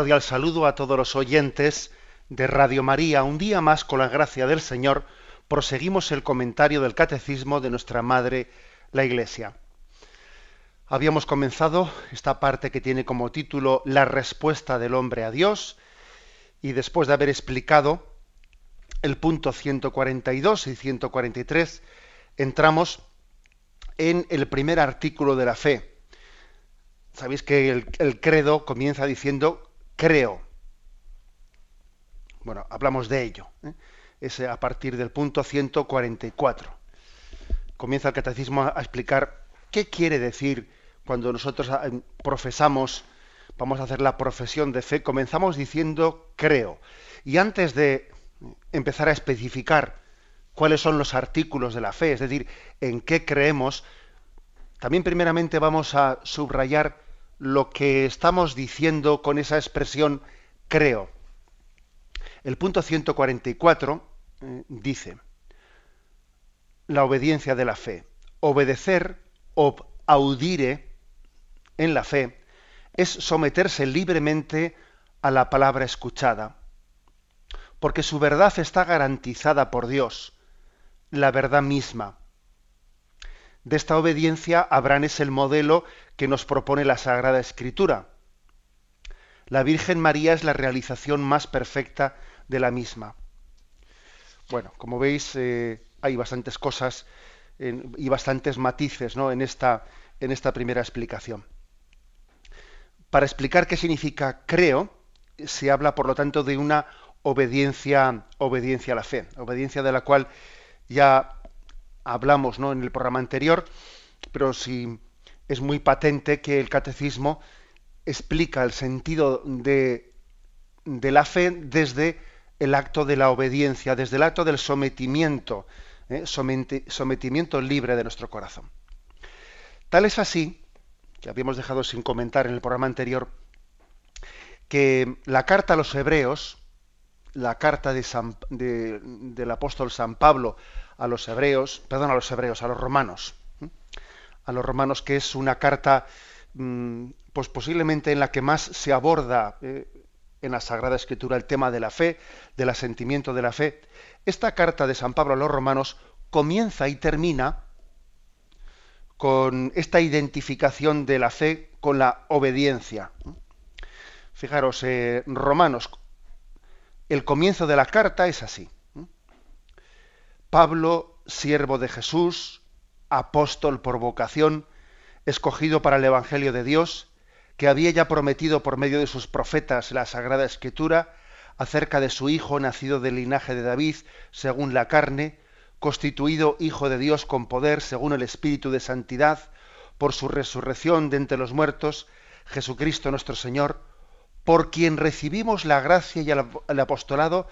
Cordial saludo a todos los oyentes de Radio María. Un día más, con la gracia del Señor, proseguimos el comentario del Catecismo de nuestra Madre, la Iglesia. Habíamos comenzado esta parte que tiene como título La respuesta del hombre a Dios y después de haber explicado el punto 142 y 143, entramos en el primer artículo de la fe, Sabéis que el, credo comienza diciendo creo. Bueno, hablamos de ello. ¿eh? Es a partir del punto 144. Comienza el catecismo a explicar qué quiere decir cuando nosotros ah, profesamos, vamos a hacer la profesión de fe, comenzamos diciendo creo. Y antes de empezar a especificar cuáles son los artículos de la fe, es decir, en qué creemos, también primeramente vamos a subrayar lo que estamos diciendo con esa expresión creo. El punto 144 eh, dice, la obediencia de la fe. Obedecer o audire en la fe es someterse libremente a la palabra escuchada, porque su verdad está garantizada por Dios, la verdad misma de esta obediencia, Abraham es el modelo que nos propone la Sagrada Escritura. La Virgen María es la realización más perfecta de la misma. Bueno, como veis, eh, hay bastantes cosas y bastantes matices ¿no? en, esta, en esta primera explicación. Para explicar qué significa creo, se habla, por lo tanto, de una obediencia, obediencia a la fe, obediencia de la cual ya hablamos ¿no? en el programa anterior, pero sí es muy patente que el catecismo explica el sentido de, la fe desde el acto de la obediencia, desde el acto del sometimiento, ¿eh? sometimiento libre de nuestro corazón. Tal es así, que habíamos dejado sin comentar en el programa anterior, que la carta a los hebreos, la carta de del apóstol San Pablo a los hebreos, perdón, a los hebreos, a los romanos, a los romanos, que es una carta, mm, pues posiblemente en la que más se aborda eh, en la Sagrada Escritura el tema de la fe, del asentimiento de la fe. Esta carta de San Pablo a los romanos comienza y termina con esta identificación de la fe con la obediencia. Fijaros, eh, Romanos, el comienzo de la carta es así. Pablo, siervo de Jesús, apóstol por vocación, escogido para el Evangelio de Dios, que había ya prometido por medio de sus profetas la Sagrada Escritura acerca de su Hijo nacido del linaje de David, según la carne, constituido Hijo de Dios con poder, según el Espíritu de Santidad, por su resurrección de entre los muertos, Jesucristo nuestro Señor, por quien recibimos la gracia y el apostolado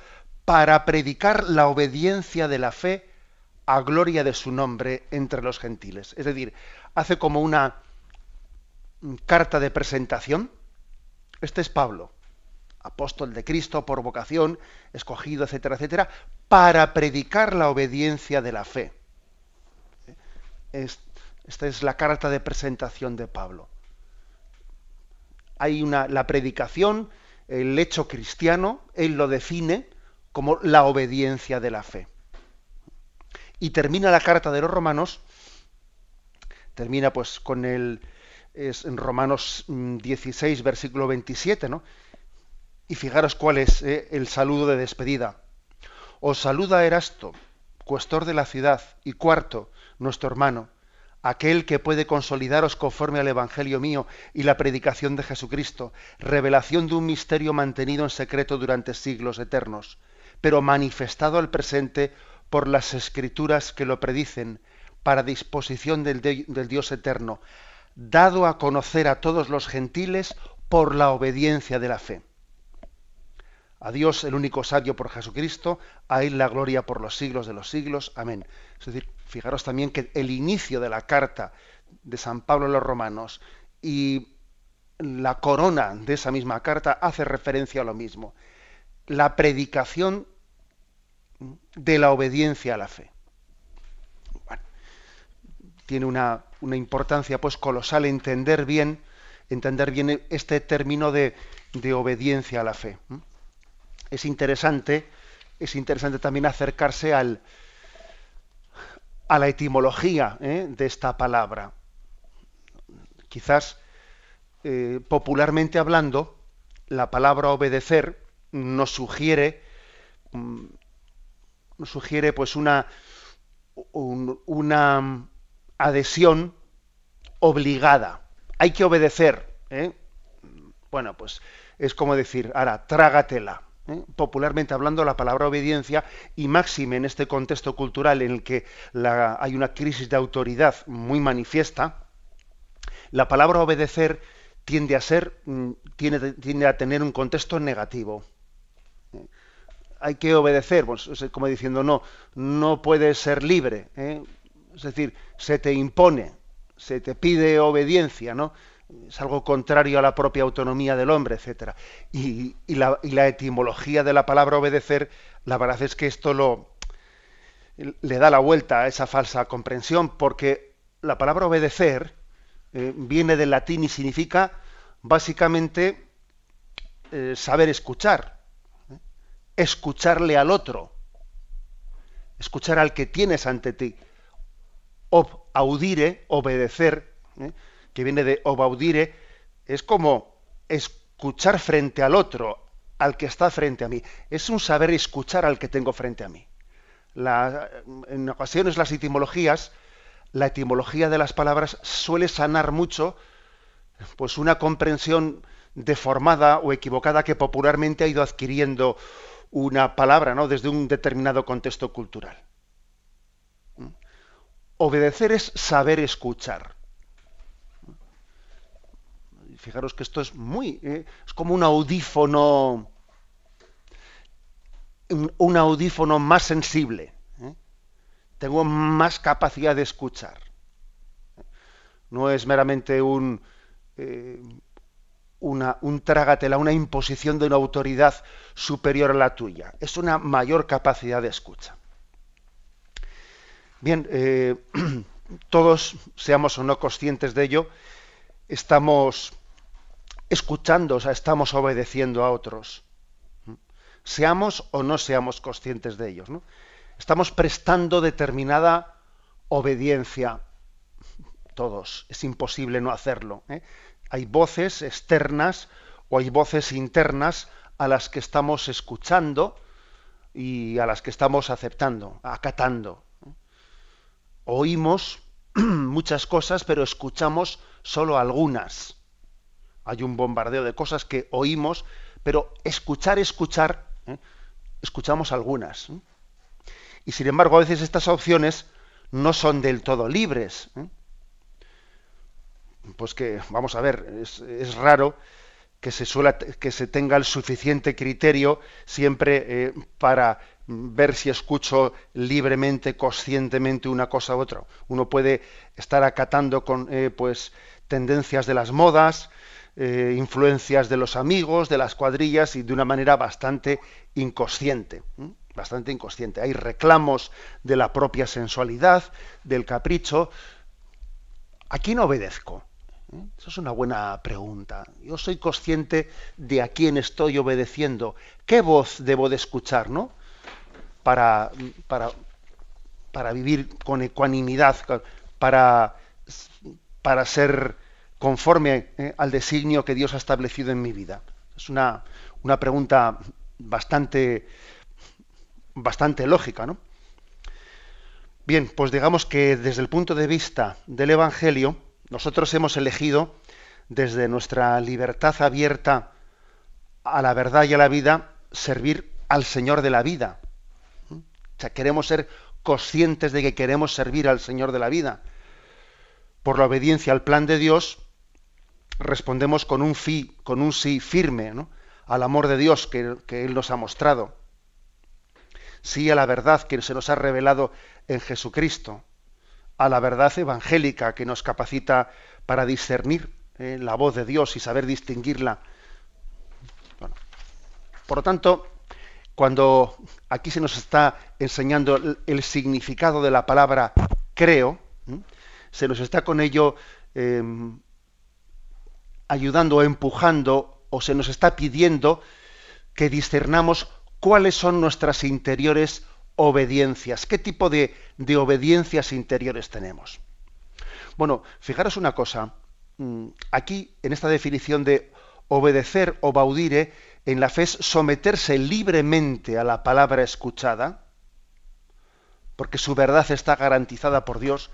para predicar la obediencia de la fe a gloria de su nombre entre los gentiles. Es decir, hace como una carta de presentación. Este es Pablo, apóstol de Cristo por vocación, escogido, etcétera, etcétera, para predicar la obediencia de la fe. esta es la carta de presentación de Pablo. Hay una, la predicación, el hecho cristiano, él lo define como la obediencia de la fe. Y termina la carta de los romanos, termina pues con el, es en Romanos 16, mm, versículo 27, ¿no? Y fijaros cuál es eh, el saludo de despedida. Os saluda Erasto, cuestor de la ciudad, y cuarto, nuestro hermano, aquel que puede consolidaros conforme al Evangelio mío y la predicación de Jesucristo, revelación de un misterio mantenido en secreto durante siglos eternos pero manifestado al presente por las escrituras que lo predicen, para disposición del, Dios eterno, dado a conocer a todos los gentiles por la obediencia de la fe. A Dios, el único sabio por Jesucristo, a Él la gloria por los siglos de los siglos. Amén. Es decir, fijaros también que el inicio de la carta de San Pablo a los romanos y la corona de esa misma carta hace referencia a lo mismo. La predicación de la obediencia a la fe. tiene una, una, importancia pues colosal entender bien, entender bien este término de, de obediencia a la fe. Es interesante, es interesante también acercarse al, a la etimología ¿eh? de esta palabra. Quizás eh, popularmente hablando, la palabra obedecer nos sugiere mm, sugiere pues una una adhesión obligada. Hay que obedecer. ¿eh? Bueno, pues es como decir, ahora, trágatela. ¿eh? Popularmente hablando, la palabra obediencia, y máxime en este contexto cultural en el que hay una crisis de autoridad muy manifiesta, la palabra obedecer tiende a ser, mm, tiende, tiende a tener un contexto negativo. Hay que obedecer, pues, como diciendo, no, no puedes ser libre. ¿eh? Es decir, se te impone, se te pide obediencia, ¿no? Es algo contrario a la propia autonomía del hombre, etcétera. Y, la, etimología de la palabra obedecer, la verdad es que esto lo le da la vuelta a esa falsa comprensión, porque la palabra obedecer eh, viene del latín y significa básicamente eh, saber escuchar. Escucharle al otro, escuchar al que tienes ante ti, ob audire, obedecer, que viene de obaudire, es como escuchar frente al otro, al que está frente a mí. Es un saber escuchar al que tengo frente a mí. en ocasiones las etimologías la etimología de las palabras suele sanar mucho pues una comprensión deformada o equivocada que popularmente ha ido adquiriendo una palabra ¿no? desde un determinado contexto cultural. Obedecer es saber escuchar. Fijaros que esto es muy, ¿eh? es como un audífono, un audífono más sensible tengo más capacidad de escuchar. No es meramente un, eh, una, un trágatela, una imposición de una autoridad superior a la tuya. Es una mayor capacidad de escucha. Bien, eh, todos, seamos o no conscientes de ello, estamos escuchando, o sea, estamos obedeciendo a otros. Seamos o no seamos conscientes de ellos. ¿no? estamos prestando determinada obediencia. Todos, es imposible no hacerlo. ¿eh? Hay voces externas o hay voces internas a las que estamos escuchando y a las que estamos aceptando, acatando. Oímos muchas cosas, pero escuchamos solo algunas. Hay un bombardeo de cosas que oímos, pero escuchar, escuchar, ¿eh? escuchamos algunas. Y sin embargo, a veces estas opciones no son del todo libres. ¿eh? Pues que, vamos a ver, es, raro que se, que se tenga el suficiente criterio siempre eh, para ver si escucho libremente, conscientemente una cosa u otra. Uno puede estar acatando con eh, pues tendencias de las modas, influencias de los amigos, de las cuadrillas y de una manera bastante inconsciente bastante inconsciente. Hay reclamos de la propia sensualidad, del capricho. ¿A quién obedezco? ¿Eh? Esa es una buena pregunta. Yo soy consciente de a quién estoy obedeciendo. ¿Qué voz debo de escuchar, no? Para, para, para vivir con ecuanimidad, para, para ser conforme ¿eh? al designio que Dios ha establecido en mi vida. Es una, una pregunta bastante bastante lógica, ¿no? Bien, pues digamos que desde el punto de vista del Evangelio, nosotros hemos elegido, desde nuestra libertad abierta a la verdad y a la vida, servir al Señor de la vida. O sea, queremos ser conscientes de que queremos servir al Señor de la vida. Por la obediencia al plan de Dios, respondemos con un, con un sí firme al amor de Dios que, que Él nos ha mostrado. Sí a la verdad que se nos ha revelado en Jesucristo. A la verdad evangélica que nos capacita para discernir eh, la voz de Dios y saber distinguirla. por lo tanto, cuando aquí se nos está enseñando el, significado de la palabra creo, se nos está con ello em, ayudando, empujando, o se nos está pidiendo que discernamos cuáles son nuestras interiores obediencias, qué tipo de, de obediencias interiores tenemos. Bueno, fijaros una cosa, mm, aquí en esta definición de obedecer o baudire, en la fe es someterse libremente a la palabra escuchada, porque su verdad está garantizada por Dios.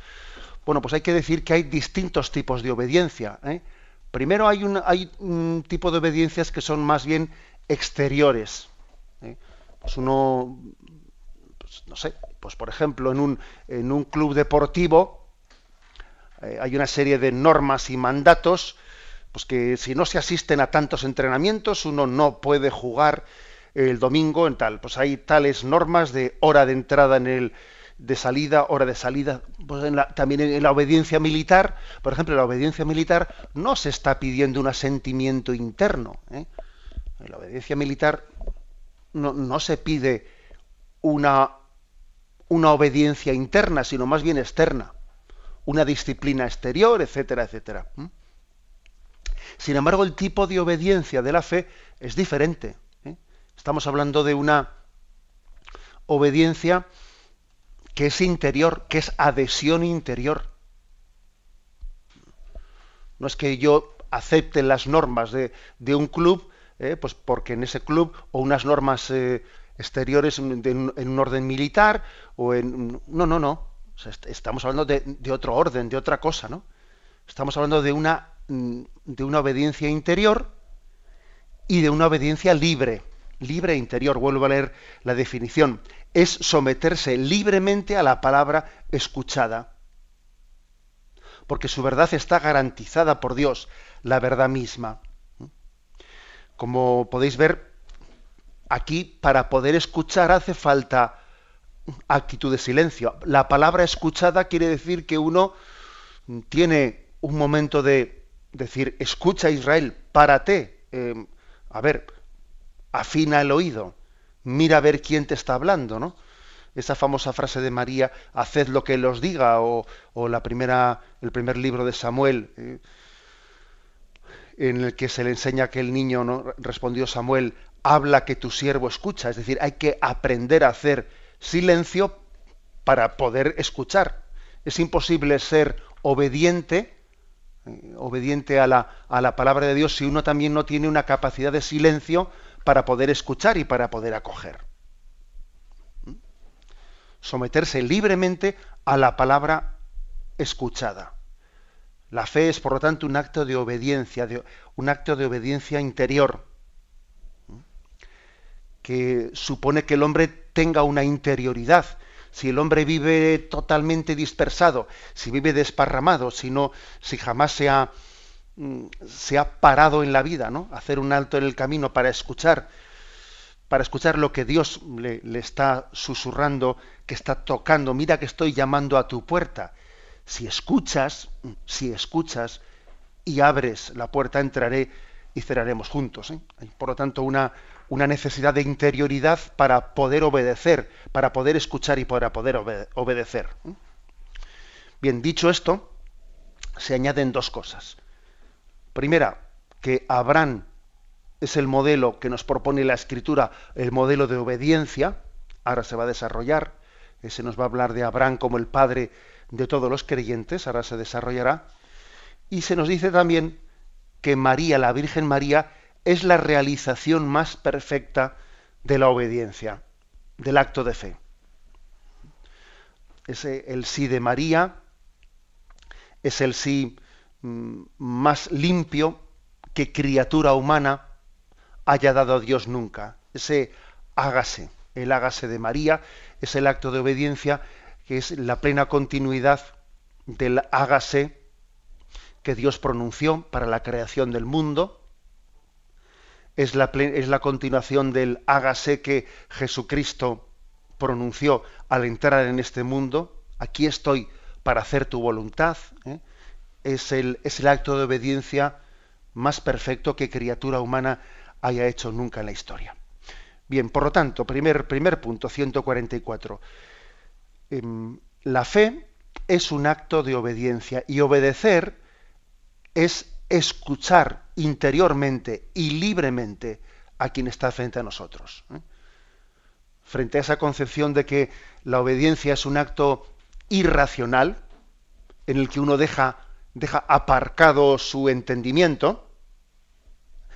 Bueno, pues hay que decir que hay distintos tipos de obediencia. ¿eh? Primero hay un, hay un tipo de obediencias que son más bien exteriores. ¿eh? Pues uno, no sé, pues por ejemplo en un, en un club deportivo eh, hay una serie de normas y mandatos pues que si no se asisten a tantos entrenamientos, uno no puede jugar el domingo en tal. Pues hay tales normas de hora de entrada en el de salida, hora de salida. Pues también en la obediencia militar, por ejemplo, en la obediencia militar no se está pidiendo un asentimiento interno. ¿eh? En la obediencia militar no, no se pide una, una obediencia interna, sino más bien externa. Una disciplina exterior, etcétera, etcétera. Sin embargo, el tipo de obediencia de la fe es diferente. ¿eh? Estamos hablando de una obediencia que es interior, que es adhesión interior. No es que yo acepte las normas de, un club, ¿eh? pues porque en ese club, o unas normas eh, exteriores en, un orden militar, o en... No, no, no. estamos hablando de, de, otro orden, de otra cosa, ¿no? Estamos hablando de una Mm, de una obediencia interior y de una obediencia libre, libre e interior. Vuelvo a leer la definición. Es someterse libremente a la palabra escuchada. Porque su verdad está garantizada por Dios, la verdad misma. Como podéis ver, aquí para poder escuchar hace falta actitud de silencio. La palabra escuchada quiere decir que uno tiene un momento de decir, escucha Israel, párate, em, a ver, afina el oído, mira a ver quién te está hablando, ¿no? Esa famosa frase de María, haced lo que él os diga, o, la primera, el primer libro de Samuel, eh, en el que se le enseña que el niño ¿no? respondió Samuel, habla que tu siervo escucha, es decir, hay que aprender a hacer silencio para poder escuchar. Es imposible ser obediente eh, obediente a la, a la palabra de Dios si uno también no tiene una capacidad de silencio para poder escuchar y para poder acoger. ¿Mm? Someterse libremente a la palabra escuchada. La fe es, por lo tanto, un acto de obediencia, un acto de obediencia interior. Que supone que el hombre tenga una interioridad, si el hombre vive totalmente dispersado, si vive desparramado, si, si jamás se ha, mm, se ha parado en la vida, ¿no? Hacer un alto en el camino para escuchar, para escuchar lo que Dios le, está susurrando, que está tocando. Mira que estoy llamando a tu puerta. Si escuchas, si escuchas y abres la puerta, entraré y cerraremos juntos. ¿eh? Por lo tanto, una, una necesidad de interioridad para poder obedecer, para poder escuchar y para poder obedecer. Bien, dicho esto, se añaden dos cosas. Primera, que Abraham es el modelo que nos propone la escritura, el modelo de obediencia, ahora se va a desarrollar, se nos va a hablar de Abraham como el padre de todos los creyentes, ahora se desarrollará, y se nos dice también que María, la Virgen María, es la realización más perfecta de la obediencia, del acto de fe. Es el sí de María, es el sí mm, más limpio que criatura humana haya dado a Dios nunca. Ese hágase, el hágase de María, es el acto de obediencia que es la plena continuidad del hágase que Dios pronunció para la creación del mundo, es la, es la continuación del hágase que Jesucristo pronunció al entrar en este mundo. Aquí estoy para hacer tu voluntad. ¿eh? Es, el, es el acto de obediencia más perfecto que criatura humana haya hecho nunca en la historia. Bien, por lo tanto, primer, primer punto, 144. Em, la fe es un acto de obediencia y obedecer es escuchar interiormente y libremente a quien está frente a nosotros. ¿eh? Frente a esa concepción de que la obediencia es un acto irracional, en el que uno deja, deja aparcado su entendimiento,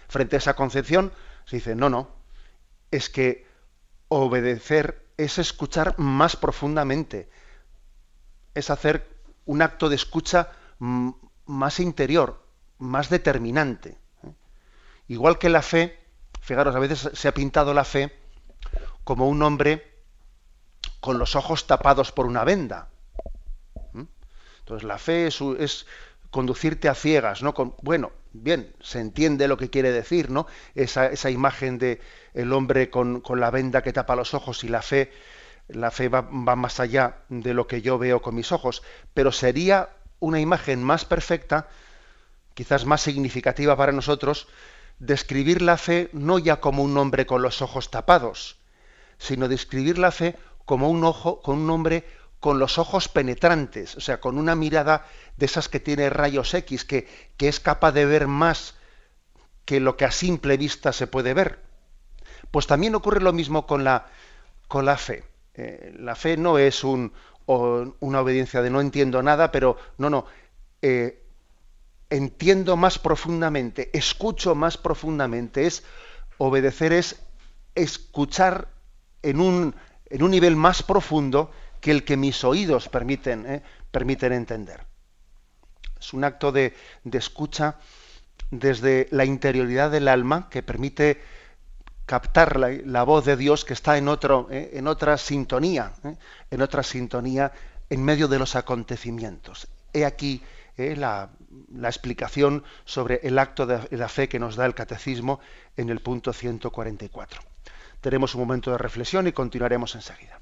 frente a esa concepción se dice, no, no, es que obedecer es escuchar más profundamente, es hacer un acto de escucha más interior, más determinante. Igual que la fe, fijaros, a veces se ha pintado la fe como un hombre con los ojos tapados por una venda. Entonces la fe es, conducirte a ciegas, ¿no? Bueno, bien, se entiende lo que quiere decir, ¿no? Esa, esa imagen de el hombre con, la venda que tapa los ojos y la fe, la fe va más allá de lo que yo veo con mis ojos, pero sería una imagen más perfecta quizás más significativa para nosotros, describir la fe no ya como un hombre con los ojos tapados, sino describir la fe como un ojo, con un hombre con los ojos penetrantes, o sea, con una mirada de esas que tiene rayos X, que, que es capaz de ver más que lo que a simple vista se puede ver. Pues también ocurre lo mismo con la, con la fe. Eh, la fe no es un, una obediencia de no entiendo nada, pero no, no. Eh, entiendo más profundamente, escucho más profundamente, es obedecer, es escuchar en un, en un nivel más profundo que el que mis oídos permiten, ¿eh? permiten entender. Es un acto de, de, escucha desde la interioridad del alma que permite captar la, la voz de Dios que está en, otro, ¿eh? en otra sintonía, ¿eh? en otra sintonía en medio de los acontecimientos. He aquí la, la explicación sobre el acto de la fe que nos da el catecismo en el punto 144. Tenemos un momento de reflexión y continuaremos enseguida.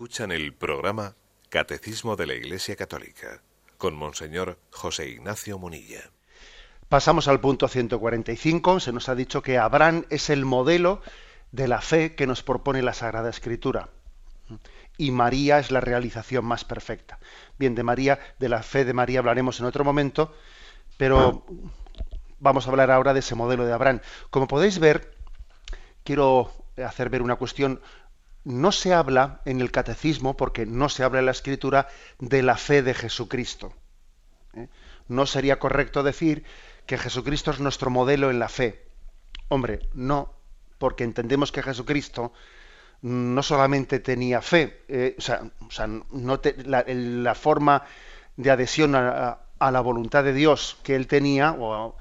Escuchan el programa Catecismo de la Iglesia Católica con Monseñor José Ignacio Munilla. Pasamos al punto 145. Se nos ha dicho que Abraham es el modelo de la fe que nos propone la Sagrada Escritura. Y María es la realización más perfecta. Bien, de María, de la fe de María hablaremos en otro momento, pero vamos a hablar ahora de ese modelo de Abraham. Como podéis ver, quiero hacer ver una cuestión no se habla en el catecismo, porque no se habla en la escritura, de la fe de Jesucristo. ¿eh? No sería correcto decir que Jesucristo es nuestro modelo en la fe. Hombre, no, porque entendemos que Jesucristo no solamente tenía fe, eh, o sea, la, forma de adhesión a, la voluntad de Dios que él tenía, o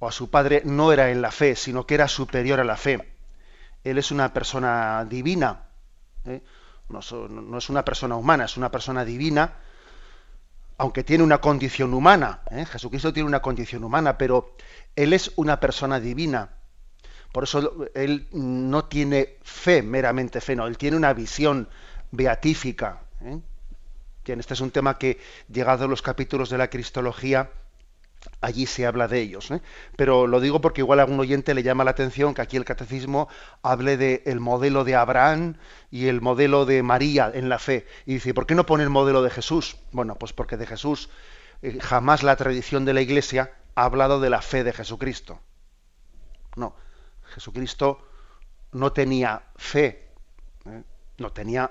a, su padre, no era en la fe, sino que era superior a la fe. Él es una persona divina, ¿eh? no, es una persona humana, es una persona divina, aunque tiene una condición humana. ¿eh? Jesucristo tiene una condición humana, pero Él es una persona divina. Por eso él no tiene fe, meramente fe, no, él tiene una visión beatífica. ¿eh? este es un tema que, llegado a los capítulos de la Cristología, allí se habla de ellos. ¿eh? Pero lo digo porque igual a algún oyente le llama la atención que aquí el catecismo hable del modelo de Abraham y el modelo de María en la fe. Y dice, ¿por qué no pone el modelo de Jesús? Bueno, pues porque de Jesús eh, jamás la tradición de la Iglesia ha hablado de la fe de Jesucristo. No, Jesucristo no tenía fe, ¿eh? no tenía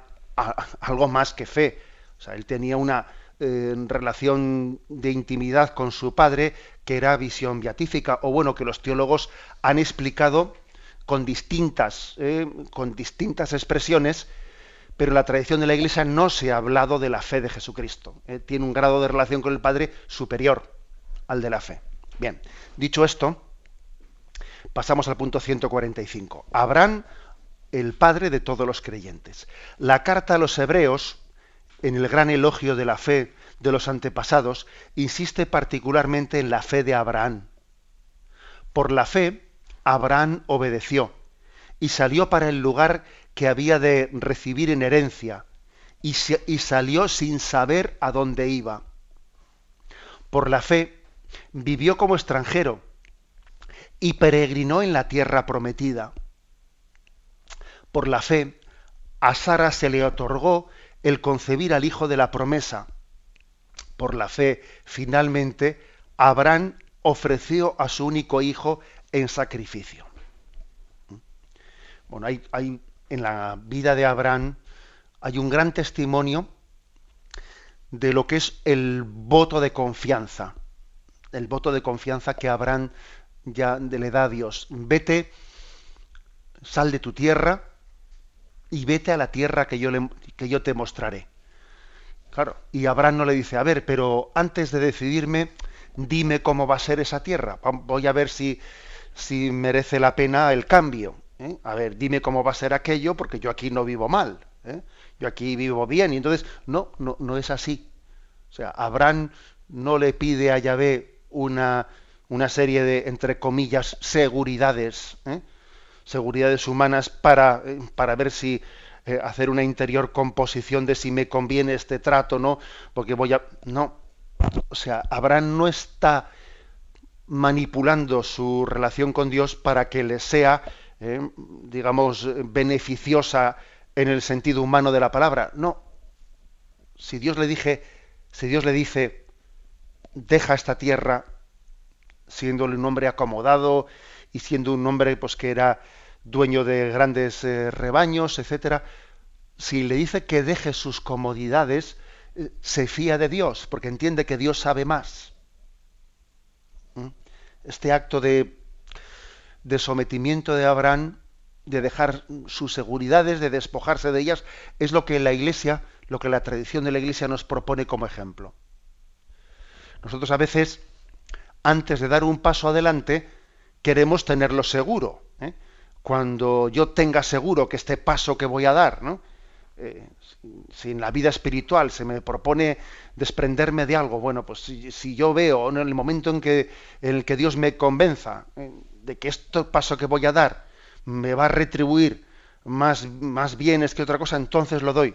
algo más que fe. O sea, él tenía una eh, relación de intimidad con su padre que era visión beatífica, o bueno, que los teólogos han explicado con distintas, ¿eh? con distintas expresiones, pero la tradición de la Iglesia no se ha hablado de la fe de Jesucristo. Tiene un grado de relación con el Padre superior al de la fe. Bien, dicho esto, Pasamos al punto 145. Abraham, el padre de todos los creyentes. La carta a los hebreos, en el gran elogio de la fe de los antepasados, insiste particularmente en la fe de Abraham. Por la fe, Abraham obedeció y salió para el lugar que había de recibir en herencia, y, y salió sin saber a dónde iba. Por la fe, vivió como extranjero y peregrinó en la tierra prometida. Por la fe, a Sara se le otorgó el concebir al hijo de la promesa. Por la fe, finalmente, Abraham ofreció a su único hijo en sacrificio. Bueno, hay, en la vida de Abraham hay un gran testimonio de lo que es el voto de confianza, el voto de confianza que Abraham ya le da a Dios, vete, sal de tu tierra y vete a la tierra que yo, le, que yo te mostraré. Claro, y Abraham no le dice, a ver, pero antes de decidirme, dime cómo va a ser esa tierra. Voy a ver si, si merece la pena el cambio. ¿eh? A ver, dime cómo va a ser aquello, porque yo aquí no vivo mal. ¿eh? Yo aquí vivo bien. Y entonces, no, no, no es así. O sea, Abraham no le pide a Yahvé una una serie de, entre comillas, seguridades, ¿eh? Seguridades humanas para, eh, para ver si eh, hacer una interior composición de si me conviene este trato, ¿no? Porque voy a... No. O sea, Abraham no está manipulando su relación con Dios para que le sea, digamos, beneficiosa en el sentido humano de la palabra. No. Si Dios le dije, si Dios le dice, deja esta tierra, siendo un hombre acomodado y siendo un hombre pues que era dueño de grandes eh, rebaños, etcétera, si le dice que deje sus comodidades, eh, se fía de Dios, porque entiende que Dios sabe más. ¿Mm? Este acto de, de sometimiento de Abraham, de dejar sus seguridades, de despojarse de ellas, es lo que la Iglesia, lo que la tradición de la Iglesia nos propone como ejemplo. Nosotros a veces antes de dar un paso adelante, queremos tenerlo seguro. ¿eh? Cuando yo tenga seguro que este paso que voy a dar, ¿no? Eh, si en la vida espiritual se me propone desprenderme de algo, bueno, pues si, yo veo en el momento en que, el que Dios me convenza ¿eh? de que este paso que voy a dar me va a retribuir más, más bienes que otra cosa, entonces lo doy.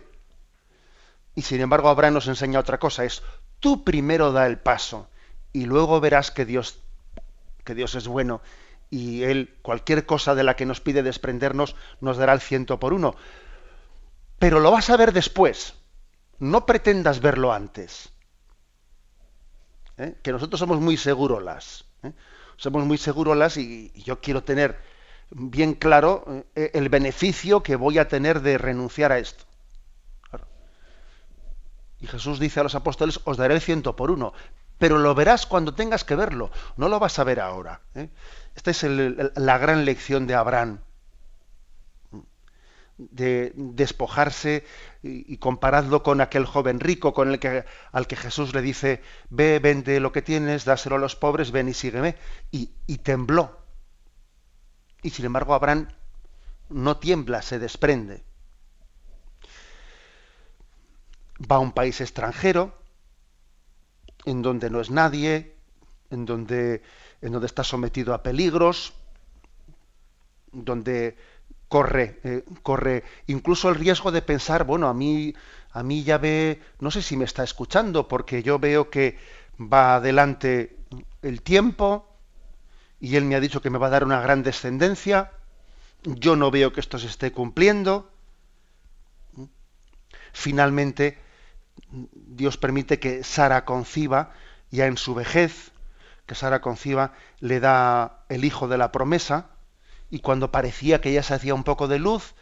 Y sin embargo, Abraham nos enseña otra cosa, es tú primero da el paso y luego verás que Dios, que Dios es bueno y Él, cualquier cosa de la que nos pide desprendernos, nos dará el ciento por uno. Pero lo vas a ver después. No pretendas verlo antes. ¿Eh? Que nosotros somos muy segurolas. ¿eh? Somos muy segurolas y, yo quiero tener bien claro eh, el beneficio que voy a tener de renunciar a esto. Y Jesús dice a los apóstoles, os daré el ciento por uno pero lo verás cuando tengas que verlo, no lo vas a ver ahora. ¿eh? Esta es la gran lección de Abraham. de despojarse y, comparadlo con aquel joven rico con el que, al que Jesús le dice, ve, vende lo que tienes, dáselo a los pobres, ven y sígueme. Y, y tembló. Y sin embargo Abraham no tiembla, se desprende. Va a un país extranjero, en donde no es nadie, en donde, en donde está sometido a peligros, donde corre, eh, corre incluso el riesgo de pensar, bueno, a mí, a mí ya ve, no sé si me está escuchando, porque yo veo que va adelante el tiempo y él me ha dicho que me va a dar una gran descendencia, yo no veo que esto se esté cumpliendo. Finalmente, Dios permite que Sara conciba, ya en su vejez, que Sara conciba, le da el hijo de la promesa, y cuando parecía que ya se hacía un poco de luz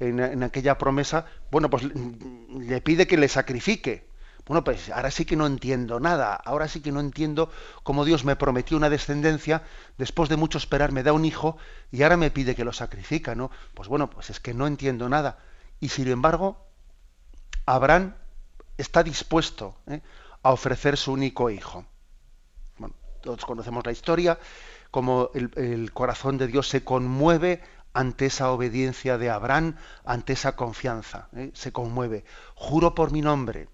en, aquella promesa, bueno, pues le pide que le sacrifique. Bueno, pues ahora sí que no entiendo nada, ahora sí que no entiendo cómo Dios me prometió una descendencia, después de mucho esperar me da un hijo y ahora me pide que lo sacrifica, ¿no? Pues bueno, pues es que no entiendo nada. Y sin embargo, Abraham está dispuesto ¿eh? a ofrecer su único hijo. Bueno, todos conocemos la historia, como el, corazón de Dios se conmueve ante esa obediencia de Abraham, ante esa confianza. ¿eh? Se conmueve. Juro por mi nombre,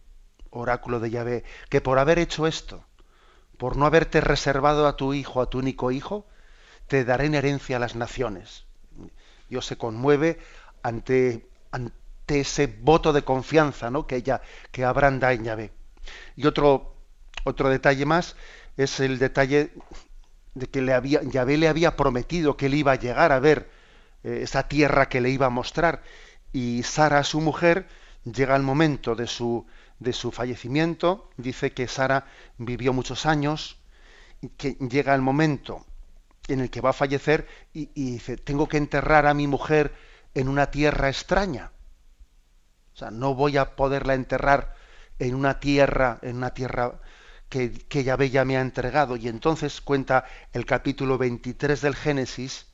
oráculo de Yahvé, que por haber hecho esto, por no haberte reservado a tu hijo, a tu único hijo, te daré en herencia a las naciones. Dios se conmueve ante, ante ese voto de confianza ¿no? que, ella, que Abraham da en Yahvé. Y otro, otro detalle más es el detalle de que le Yahvé le había prometido que él iba a llegar a ver eh, esa tierra que le iba a mostrar. Y Sara, su mujer, llega el momento de su, de su fallecimiento, dice que Sara vivió muchos años, y que llega el momento en el que va a fallecer y, y, dice, tengo que enterrar a mi mujer en una tierra extraña. O sea, no voy a poderla enterrar en una tierra, en una tierra que, que Yahvé ya me ha entregado. Y entonces cuenta el capítulo 23 del Génesis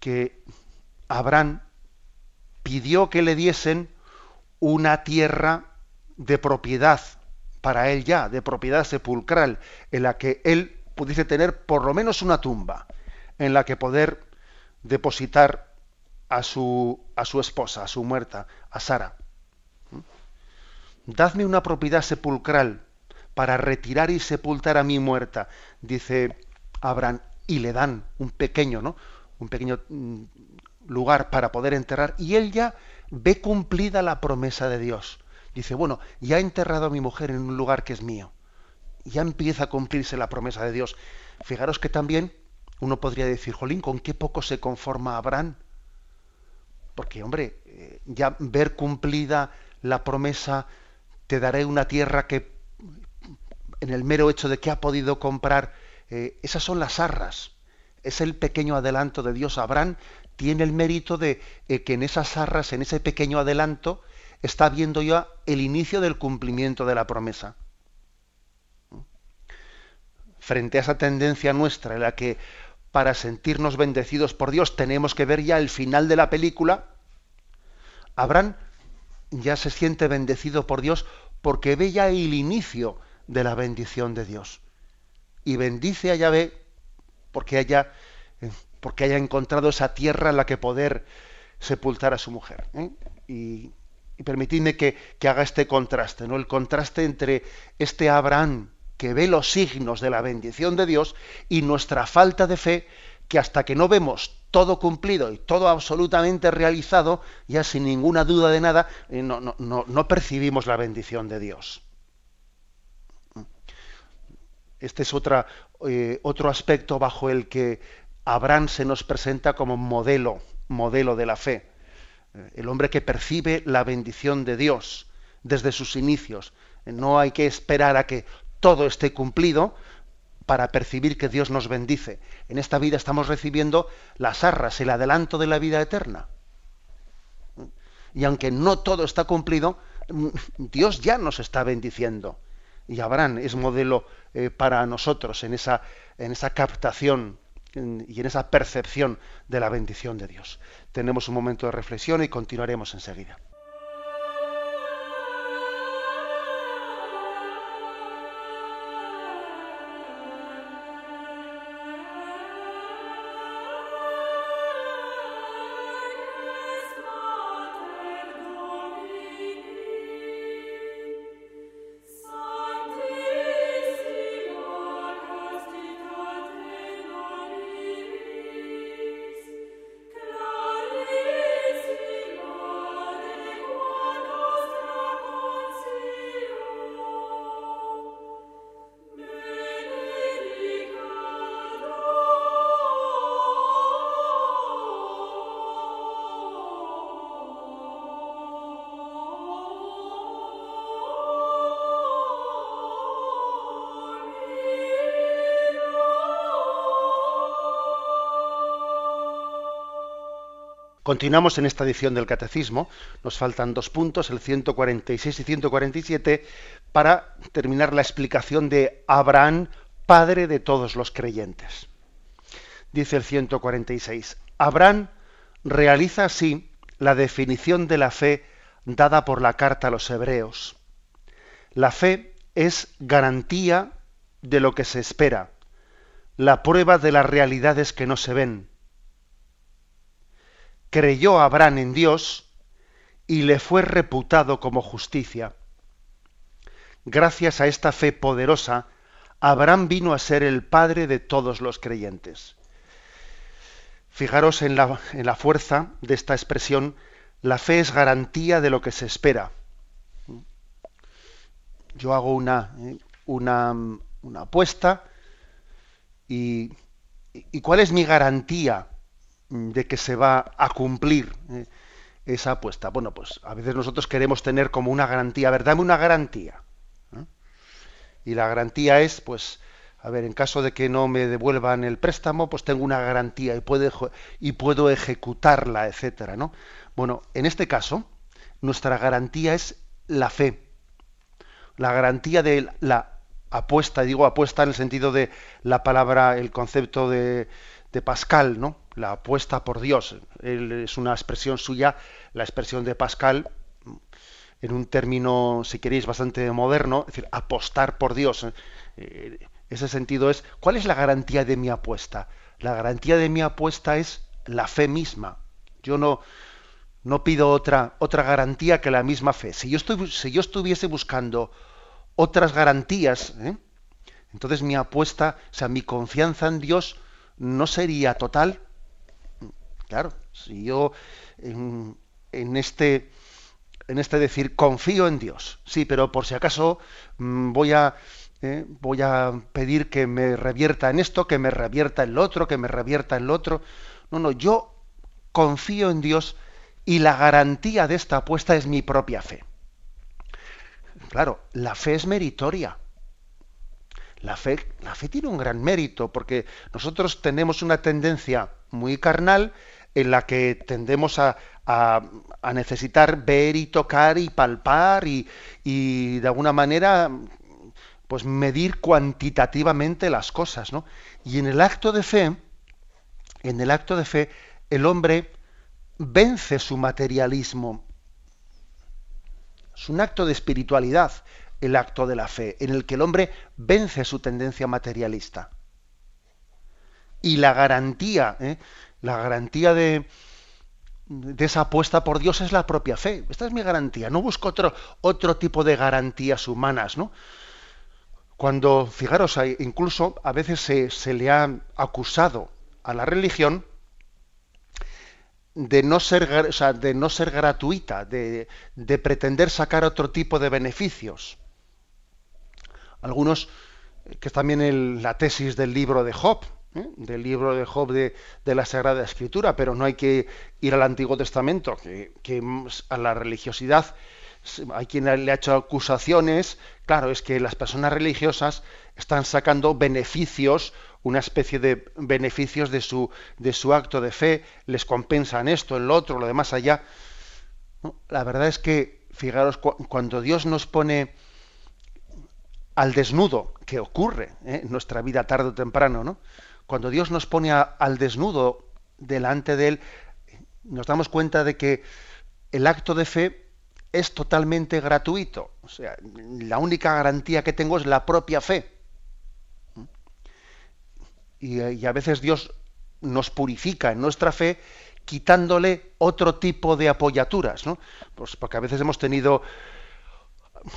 que Abraham pidió que le diesen una tierra de propiedad para él ya, de propiedad sepulcral, en la que él pudiese tener por lo menos una tumba, en la que poder depositar a su, a su esposa, a su muerta, a Sara. ¿Mm? Dadme una propiedad sepulcral para retirar y sepultar a mi muerta, dice Abraham, y le dan un pequeño, ¿no? Un pequeño mm, lugar para poder enterrar, y él ya ve cumplida la promesa de Dios. Dice, bueno, ya he enterrado a mi mujer en un lugar que es mío. Ya empieza a cumplirse la promesa de Dios. Fijaros que también uno podría decir, Jolín, ¿con qué poco se conforma Abraham? Porque, hombre, eh, ya ver cumplida la promesa, te daré una tierra que en el mero hecho de que ha podido comprar, eh, esas son las arras. Es el pequeño adelanto de Dios. Abraham tiene el mérito de eh, que en esas arras, en ese pequeño adelanto, está viendo ya el inicio del cumplimiento de la promesa. Frente a esa tendencia nuestra en la que para sentirnos bendecidos por Dios tenemos que ver ya el final de la película, Abraham ya se siente bendecido por Dios porque ve ya el inicio de la bendición de Dios. Y bendice a Yahvé porque haya, eh, porque haya encontrado esa tierra en la que poder sepultar a su mujer. ¿eh? Y, permitidme que, que, haga este contraste, ¿no? El contraste entre este Abraham que ve los signos de la bendición de Dios y nuestra falta de fe, que hasta que no vemos todo cumplido y todo absolutamente realizado, ya sin ninguna duda de nada, eh, no, no, no percibimos la bendición de Dios. Este es otra, eh, otro aspecto bajo el que Abraham se nos presenta como modelo, modelo de la fe. Eh, el hombre que percibe la bendición de Dios desde sus inicios. No hay que esperar a que todo esté cumplido para percibir que Dios nos bendice. En esta vida estamos recibiendo las arras, el adelanto de la vida eterna. Y aunque no todo está cumplido, mm, Dios ya nos está bendiciendo y Abraham es modelo eh, para nosotros en esa, en esa captación y en esa percepción de la bendición de Dios. Tenemos un momento de reflexión y continuaremos enseguida. Continuamos en esta edición del Catecismo. Nos faltan dos puntos, el 146 y 147, para terminar la explicación de Abraham, padre de todos los creyentes. Dice el 146. Abraham realiza así la definición de la fe dada por la carta a los hebreos. La fe es garantía de lo que se espera, la prueba de las realidades que no se ven creyó Abraham en Dios y le fue reputado como justicia. Gracias a esta fe poderosa, Abraham vino a ser el padre de todos los creyentes. Fijaros en la, en la, fuerza de esta expresión, la fe es garantía de lo que se espera. Yo hago una, una, una apuesta y, y, ¿cuál es mi garantía de que se va a cumplir eh, esa apuesta. Bueno, pues a veces nosotros queremos tener como una garantía, a ver, dame una garantía. Y la garantía es, pues, a ver, en caso de que no me devuelvan el préstamo, pues tengo una garantía y puedo, y puedo ejecutarla, etcétera, ¿no? Bueno, en este caso, nuestra garantía es la fe. La garantía de la apuesta, digo apuesta en el sentido de la palabra, el concepto de, de Pascal, ¿no? la apuesta por Dios. es una expresión suya, la expresión de Pascal, en un término, si queréis, bastante moderno, es decir, apostar por Dios. Eh, ese sentido es, ¿cuál es la garantía de mi apuesta? La garantía de mi apuesta es la fe misma. Yo no, no pido otra, otra garantía que la misma fe. Si yo, estoy, si yo estuviese buscando otras garantías, ¿eh? entonces mi apuesta, o sea, mi confianza en Dios no sería total, Claro, si yo en, este en este decir confío en Dios, sí, pero por si acaso mm, voy a eh, voy a pedir que me revierta en esto, que me revierta en lo otro, que me revierta en lo otro. No, no, yo confío en Dios y la garantía de esta apuesta es mi propia fe. Claro, la fe es meritoria. La fe, tiene un gran mérito porque nosotros tenemos una tendencia muy carnal en la que tendemos a, necesitar ver y tocar y palpar y, y, de alguna manera pues medir cuantitativamente las cosas, ¿no? Y en el acto de fe, en el acto de fe, el hombre vence su materialismo. Es un acto de espiritualidad, el acto de la fe, en el que el hombre vence su tendencia materialista. Y la garantía, ¿eh? La garantía de, esa apuesta por Dios es la propia fe. Esta es mi garantía. No busco otro, otro tipo de garantías humanas, ¿no? Cuando, fijaros, incluso a veces se, le ha acusado a la religión de no ser, de no ser gratuita, de, de, pretender sacar otro tipo de beneficios. Algunos, que es también la tesis del libro de Job, ¿eh? del libro de Job de, la Sagrada Escritura, pero no hay que ir al Antiguo Testamento, que, a la religiosidad hay quien le ha hecho acusaciones, claro, es que las personas religiosas están sacando beneficios, una especie de beneficios de su, de su acto de fe, les compensan esto, el otro, lo demás allá. La verdad es que, fijaros, cuando Dios nos pone al desnudo, que ocurre ¿eh? en nuestra vida tarde o temprano, ¿no? cuando Dios nos pone al desnudo delante de Él, nos damos cuenta de que el acto de fe es totalmente gratuito. O sea, la única garantía que tengo es la propia fe. Y, y a veces Dios nos purifica en nuestra fe quitándole otro tipo de apoyaturas, ¿no? Pues porque a veces hemos tenido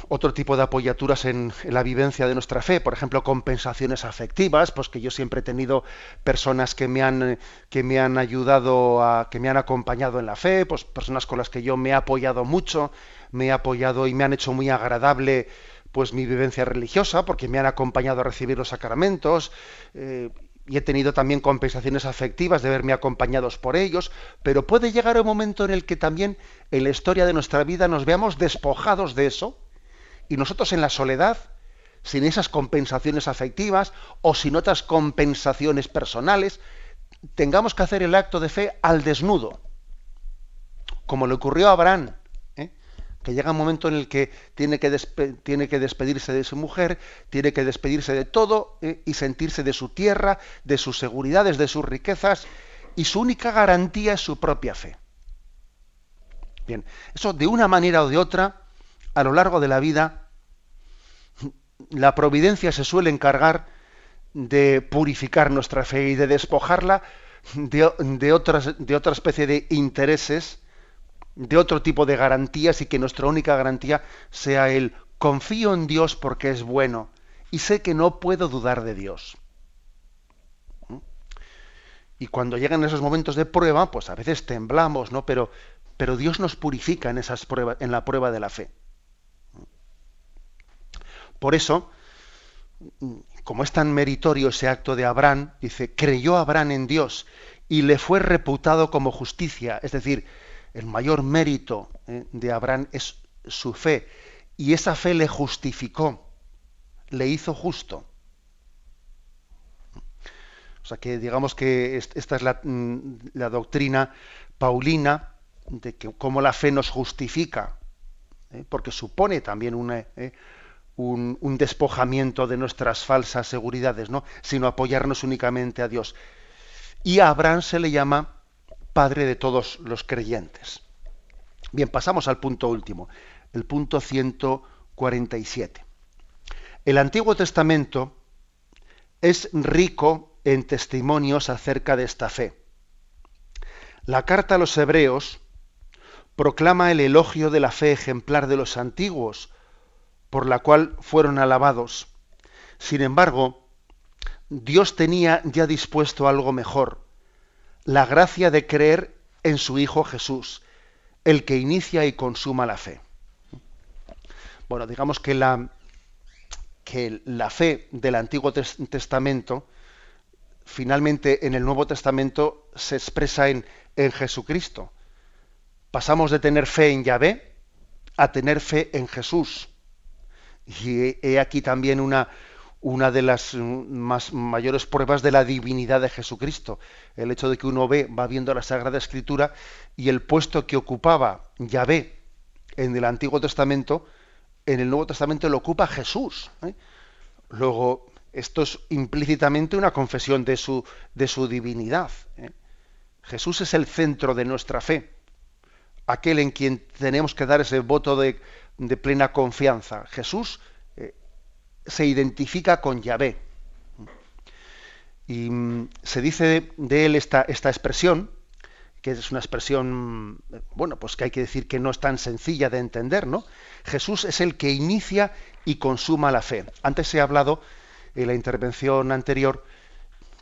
otro tipo de apoyaturas en, la vivencia de nuestra fe, por ejemplo, compensaciones afectivas, pues que yo siempre he tenido personas que me han que me han ayudado a que me han acompañado en la fe, pues personas con las que yo me he apoyado mucho, me he apoyado y me han hecho muy agradable pues mi vivencia religiosa, porque me han acompañado a recibir los sacramentos, eh, y he tenido también compensaciones afectivas de verme acompañados por ellos, pero puede llegar un momento en el que también en la historia de nuestra vida nos veamos despojados de eso y nosotros en la soledad, sin esas compensaciones afectivas o sin otras compensaciones personales, tengamos que hacer el acto de fe al desnudo, como le ocurrió a Abraham que llega un momento en el que tiene que, tiene que despedirse de su mujer, tiene que despedirse de todo eh, y sentirse de su tierra, de sus seguridades, de sus riquezas, y su única garantía es su propia fe. Bien, eso de una manera o de otra, a lo largo de la vida, la providencia se suele encargar de purificar nuestra fe y de despojarla de, otras, de otra especie de intereses de otro tipo de garantías y que nuestra única garantía sea el confío en Dios porque es bueno y sé que no puedo dudar de Dios. Y cuando llegan esos momentos de prueba, pues a veces temblamos, ¿no? Pero, pero Dios nos purifica en esas pruebas, en la prueba de la fe. Por eso, como es tan meritorio ese acto de Abraham, dice, creyó Abraham en Dios y le fue reputado como justicia, es decir, el mayor mérito eh, de Abraham es su fe. Y esa fe le justificó, le hizo justo. O sea que digamos que esta es la, mm, doctrina paulina de que cómo la fe nos justifica, ¿eh? porque supone también eh, un, despojamiento de nuestras falsas seguridades, ¿no? sino apoyarnos únicamente a Dios. Y a Abraham se le llama Padre de todos los creyentes. Bien, pasamos al punto último, el punto 147. El Antiguo Testamento es rico en testimonios acerca de esta fe. La carta a los hebreos proclama el elogio de la fe ejemplar de los antiguos, por la cual fueron alabados. Sin embargo, Dios tenía ya dispuesto algo mejor, la gracia de creer en su Hijo Jesús, el que inicia y consuma la fe. Bueno, digamos que la, que la fe del Antiguo Testamento, finalmente en el Nuevo Testamento se expresa en, en Jesucristo. Pasamos de tener fe en Yahvé a tener fe en Jesús. Y he aquí también una, una de las más mayores pruebas de la divinidad de Jesucristo. El hecho de que uno ve, va viendo la Sagrada Escritura y el puesto que ocupaba Yahvé en el Antiguo Testamento, en el Nuevo Testamento lo ocupa Jesús. ¿eh? Luego, esto es implícitamente una confesión de su, de su divinidad. ¿eh? Jesús es el centro de nuestra fe, aquel en quien tenemos que dar ese voto de, de plena confianza. Jesús se identifica con Yahvé. Y mm, se dice de él esta, esta expresión, que es una expresión, bueno, pues que hay que decir que no es tan sencilla de entender, ¿no? Jesús es el que inicia y consuma la fe. Antes he hablado en la intervención anterior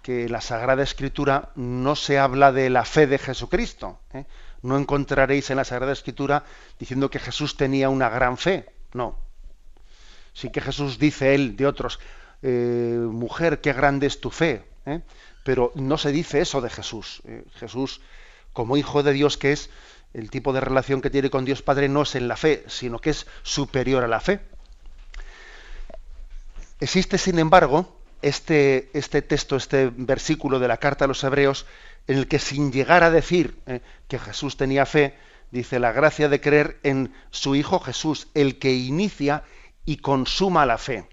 que la Sagrada Escritura no se habla de la fe de Jesucristo. ¿eh? No encontraréis en la Sagrada Escritura diciendo que Jesús tenía una gran fe. No. Sí que Jesús dice él de otros, eh, mujer, qué grande es tu fe. ¿eh? Pero no se dice eso de Jesús. ¿eh? Jesús, como hijo de Dios que es, el tipo de relación que tiene con Dios Padre no es en la fe, sino que es superior a la fe. Existe, sin embargo, este, este texto, este versículo de la carta a los hebreos, en el que sin llegar a decir que Jesús tenía fe, dice la gracia de creer en su Hijo Jesús, el que inicia y consuma la fe.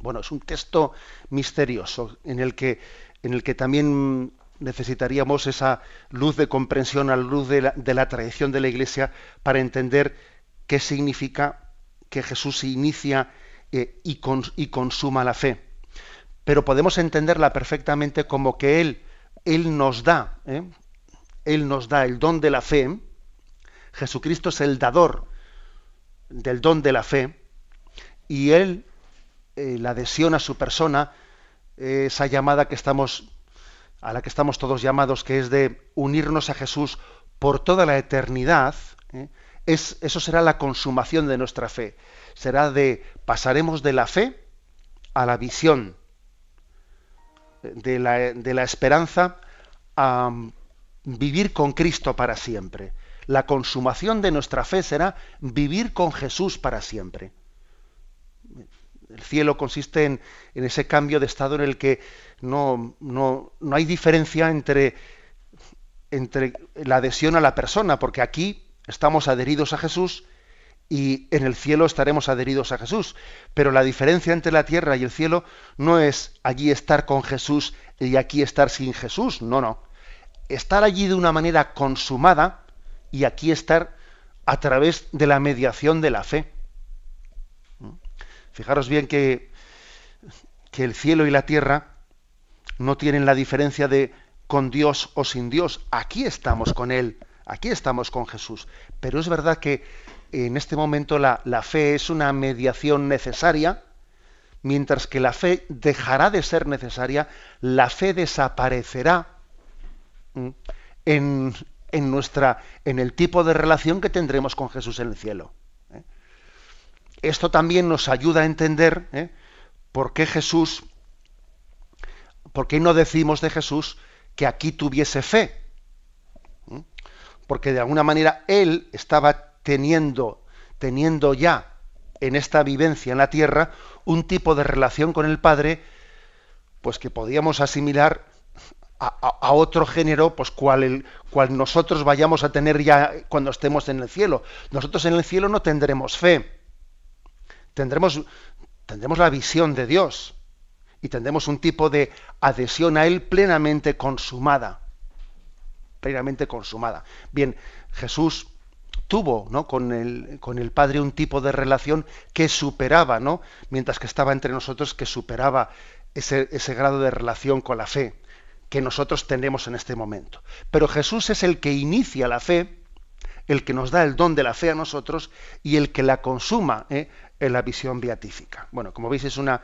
Bueno, es un texto misterioso en el que, en el que también necesitaríamos esa luz de comprensión a la luz de la, tradición de la Iglesia para entender qué significa que Jesús inicia eh, y, consuma la fe. Pero podemos entenderla perfectamente como que Él, Él nos da, ¿eh? Él nos da el don de la fe. Jesucristo es el dador del don de la fe y Él, eh, la adhesión a su persona, esa llamada que estamos a la que estamos todos llamados, que es de unirnos a Jesús por toda la eternidad, ¿eh? es, eso será la consumación de nuestra fe. Será de, pasaremos de la fe a la visión, de la, esperanza a vivir con Cristo para siempre. La consumación de nuestra fe será vivir con Jesús para siempre. El cielo consiste en, ese cambio de estado en el que no, no, no hay diferencia entre, entre la adhesión a la persona, porque aquí estamos adheridos a Jesús y en el cielo estaremos adheridos a Jesús. Pero la diferencia entre la tierra y el cielo no es allí estar con Jesús y aquí estar sin Jesús, no, no. Estar allí de una manera consumada y aquí estar a través de la mediación de la fe. Fijaros bien que, que el cielo y la tierra no tienen la diferencia de con Dios o sin Dios. Aquí estamos con Él, aquí estamos con Jesús. Pero es verdad que en este momento la, fe es una mediación necesaria, mientras que la fe dejará de ser necesaria, la fe desaparecerá en, en, nuestra, en el tipo de relación que tendremos con Jesús en el cielo. Esto también nos ayuda a entender ¿eh? por qué Jesús, por qué no decimos de Jesús que aquí tuviese fe. Porque de alguna manera él estaba teniendo, teniendo ya en esta vivencia en la tierra un tipo de relación con el Padre, pues que podíamos asimilar a, otro género, pues cual, el, cual nosotros vayamos a tener ya cuando estemos en el cielo. Nosotros en el cielo no tendremos fe tendremos, tendremos la visión de Dios y tendremos un tipo de adhesión a Él plenamente consumada. Plenamente consumada. Bien, Jesús tuvo ¿no? con, el, con el Padre un tipo de relación que superaba, ¿no? mientras que estaba entre nosotros, que superaba ese, ese grado de relación con la fe que nosotros tenemos en este momento. Pero Jesús es el que inicia la fe, el que nos da el don de la fe a nosotros y el que la consuma ¿eh? en la visión beatífica. Bueno, como veis es una,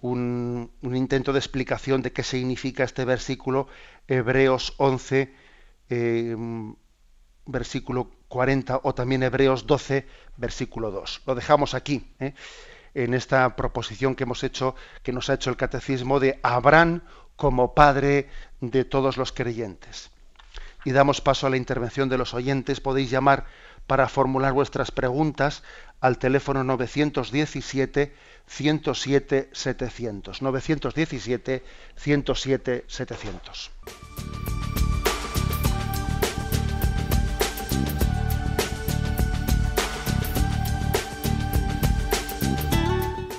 un, intento de explicación de qué significa este versículo, Hebreos 11, eh, versículo 40, o también Hebreos 12, versículo 2. Lo dejamos aquí, ¿eh? en esta proposición que hemos hecho, que nos ha hecho el catecismo de Abraham como padre de todos los creyentes. Y damos paso a la intervención de los oyentes. Podéis llamar para formular vuestras preguntas al teléfono 917 107 700. 917 107 700.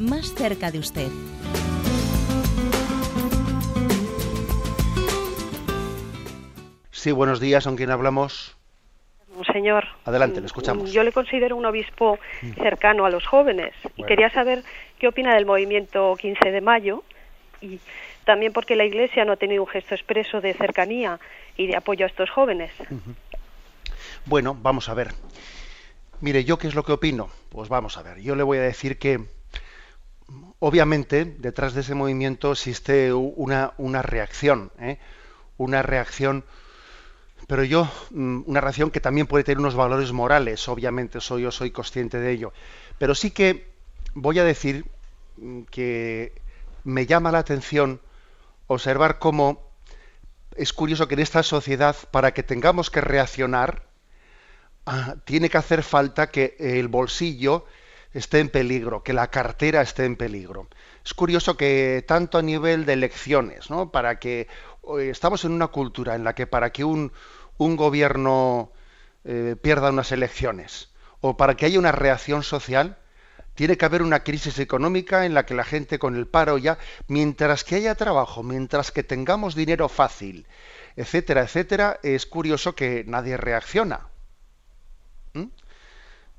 más cerca de usted. Sí, buenos días, ¿con quién hablamos? señor. Adelante, le escuchamos. Yo le considero un obispo cercano a los jóvenes y quería saber qué opina del movimiento 15 de mayo y también porque la Iglesia no ha tenido un gesto expreso de cercanía y de apoyo a estos jóvenes. Bueno, vamos a ver. Mire, ¿yo qué es lo que opino? Pues vamos a ver. Yo le voy a decir que, obviamente, detrás de ese movimiento existe una, una reacción, ¿eh? una reacción, pero yo, mm, una reacción que también puede tener unos valores morales, obviamente, soy, yo soy consciente de ello. Pero sí que voy a decir mm, que me llama la atención observar cómo es curioso que en esta sociedad, para que tengamos que reaccionar, ah, tiene que hacer falta que el bolsillo esté en peligro, que la cartera esté en peligro. Es curioso que tanto a nivel de elecciones, ¿no? Para que estamos en una cultura en la que para que un, un gobierno eh, pierda unas elecciones o para que haya una reacción social, tiene que haber una crisis económica en la que la gente con el paro ya, mientras que haya trabajo, mientras que tengamos dinero fácil, etcétera, etcétera, es curioso que nadie reacciona. ¿Mm?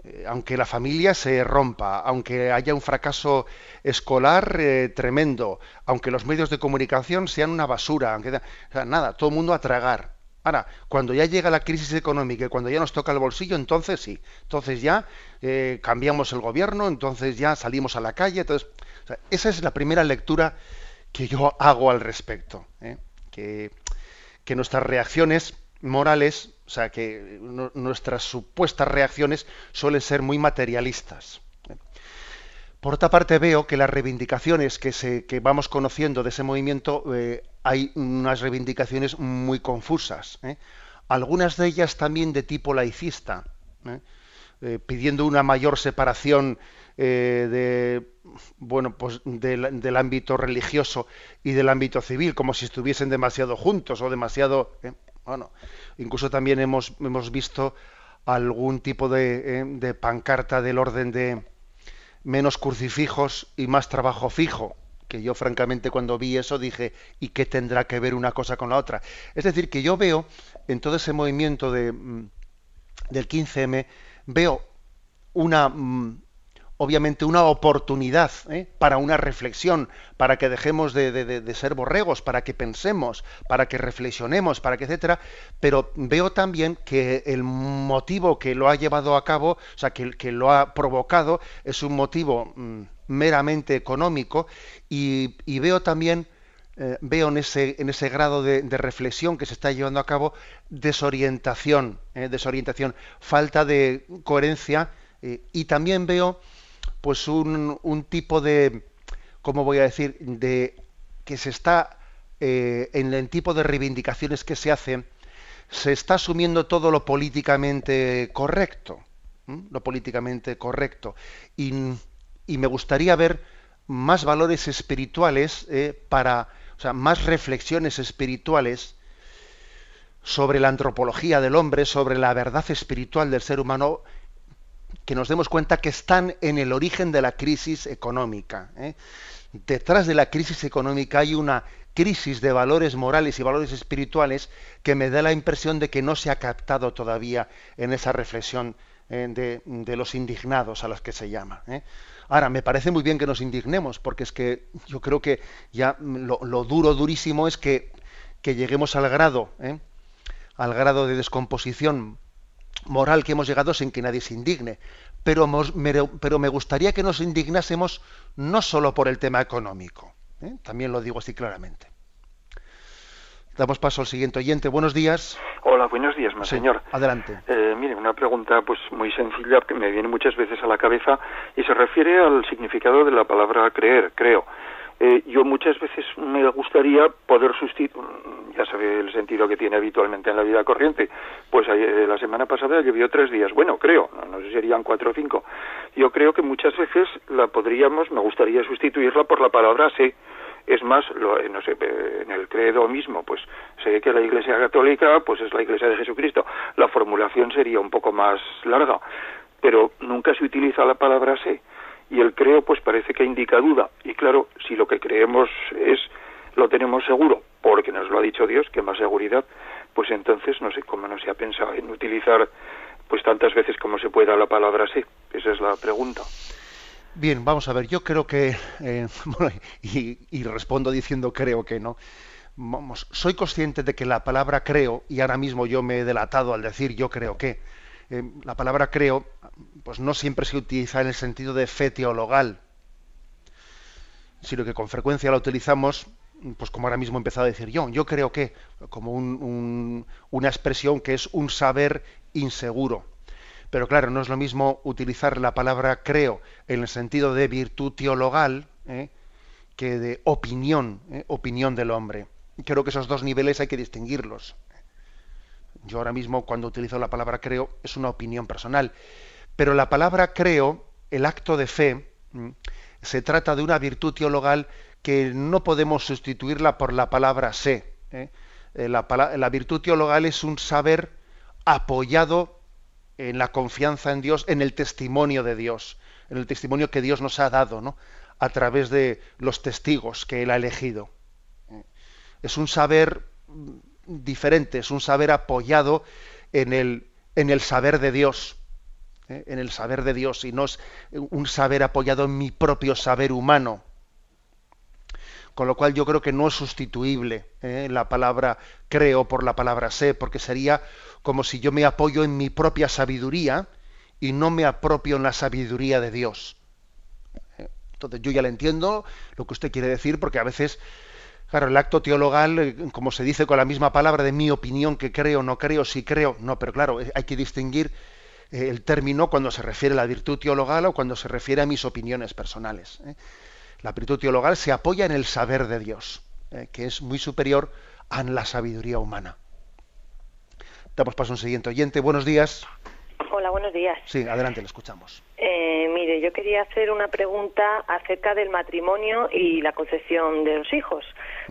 Eh, aunque la familia se rompa, aunque haya un fracaso escolar eh, tremendo, aunque los medios de comunicación sean una basura, aunque nada, todo el mundo a tragar. Ahora, cuando ya llega la crisis económica y cuando ya nos toca el bolsillo, entonces sí, entonces ya eh, cambiamos el gobierno, entonces ya salimos a la calle. Entonces, esa es la primera lectura que yo hago al respecto. ¿eh? Que, nuestras reacciones morales, o sea, que nuestras supuestas reacciones suelen ser muy materialistas. Por otra parte, veo que las reivindicaciones que, se, que vamos conociendo de ese movimiento, eh, hay unas reivindicaciones muy confusas. ¿eh? Algunas de ellas también de tipo laicista, ¿eh? pidiendo una mayor separación de, bueno, pues del, ámbito religioso y del ámbito civil, como si estuviesen demasiado juntos o demasiado. Bueno, incluso también hemos, hemos visto algún tipo de pancarta del orden de menos crucifijos y más trabajo fijo, que yo francamente cuando vi eso dije, ¿y qué tendrá que ver una cosa con la otra? Es decir, que yo veo en todo ese movimiento de, mm, del 15M, veo una, mm, obviamente una oportunidad ¿eh? para una reflexión, para que dejemos de, ser borregos, para que pensemos, para que reflexionemos, para que etcétera. Pero veo también que el motivo que lo ha llevado a cabo, o sea, que, que lo ha provocado, es un motivo mm, meramente económico y, veo también eh, veo en ese, en ese grado de, reflexión que se está llevando a cabo desorientación, ¿eh? desorientación, falta de coherencia y también veo pues un, un tipo de, ¿cómo voy a decir?, de que se está eh, en el tipo de reivindicaciones que se hacen, se está asumiendo todo lo políticamente correcto, lo políticamente correcto, y, y, me gustaría ver más valores espirituales eh, para, o sea, más reflexiones espirituales sobre la antropología del hombre, sobre la verdad espiritual del ser humano que nos demos cuenta que están en el origen de la crisis económica. ¿eh? Detrás de la crisis económica hay una crisis de valores morales y valores espirituales que me da la impresión de que no se ha captado todavía en esa reflexión eh, de, los indignados a los que se llama. ¿eh? Ahora, me parece muy bien que nos indignemos, porque es que yo creo que ya lo, duro, durísimo es que, que lleguemos al grado, al grado de descomposición moral que hemos llegado sin que nadie se indigne. Pero, pero me gustaría que nos indignásemos no solo por el tema económico. ¿eh? También lo digo así claramente. Damos paso al siguiente oyente. Buenos días. Hola, buenos días, señor. Adelante. Eh, mire, una pregunta pues muy sencilla que me viene muchas veces a la cabeza y se refiere al significado de la palabra creer, creo. Eh, yo muchas veces me gustaría poder sustituir, ya sabe el sentido que tiene habitualmente en la vida corriente, pues eh, la semana pasada llovió tres días, bueno, creo, no, sé si serían cuatro o cinco. Yo creo que muchas veces la podríamos, me gustaría sustituirla por la palabra sé. Es más, lo, eh, no sé, en el credo mismo, pues sé que la Iglesia Católica, pues es la Iglesia de Jesucristo. La formulación sería un poco más larga, pero nunca se utiliza la palabra sé y el creo pues parece que indica duda. Y claro si lo que creemos es lo tenemos seguro porque nos lo ha dicho Dios que más seguridad pues entonces no sé cómo no se ha pensado en utilizar pues tantas veces como se pueda la palabra sí. Esa es la pregunta. Bien, vamos a ver, yo creo que, eh, y, respondo diciendo creo que no. Vamos, soy consciente de que la palabra creo, y ahora mismo yo me he delatado al decir yo creo que, la palabra creo, pues no siempre se utiliza en el sentido de fe teologal, sino que con frecuencia la utilizamos, pues como ahora mismo he empezado a decir yo, yo creo que, como una expresión que es un saber inseguro. Pero claro, no es lo mismo utilizar la palabra creo en el sentido de virtud teologal ¿eh? que de opinión, ¿eh? opinión del hombre. Creo que esos dos niveles hay que distinguirlos. Yo ahora mismo cuando utilizo la palabra creo es una opinión personal. Pero la palabra creo, el acto de fe, se trata de una virtud teologal que no podemos sustituirla por la palabra sé. ¿eh? La, la virtud teologal es un saber apoyado en la confianza en Dios, en el testimonio de Dios, en el testimonio que Dios nos ha dado, ¿no? a través de los testigos que Él ha elegido. Es un saber diferente, es un saber apoyado en el, en el saber de Dios, ¿eh? en el saber de Dios, y no es un saber apoyado en mi propio saber humano. Con lo cual yo creo que no es sustituible ¿eh? la palabra creo por la palabra sé, porque sería como si yo me apoyo en mi propia sabiduría y no me apropio en la sabiduría de Dios. Entonces yo ya le entiendo lo que usted quiere decir, porque a veces, claro, el acto teologal, eh, como se dice con la misma palabra de mi opinión, que creo, no creo, si creo, no, pero claro, eh, hay que distinguir eh, el término cuando se refiere a la virtud teologal o cuando se refiere a mis opiniones personales. La virtud teologal se apoya en el saber de Dios, que es muy superior a la sabiduría humana. Damos paso a un siguiente oyente. Buenos días. Hola, buenos días. Sí, adelante, le escuchamos. Eh, mire, yo quería hacer una pregunta acerca del matrimonio y la concepción de los hijos.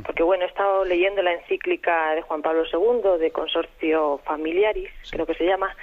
Porque, bueno, he estado leyendo la encíclica de Juan Pablo II, de Consorcio Familiaris, creo que se llama,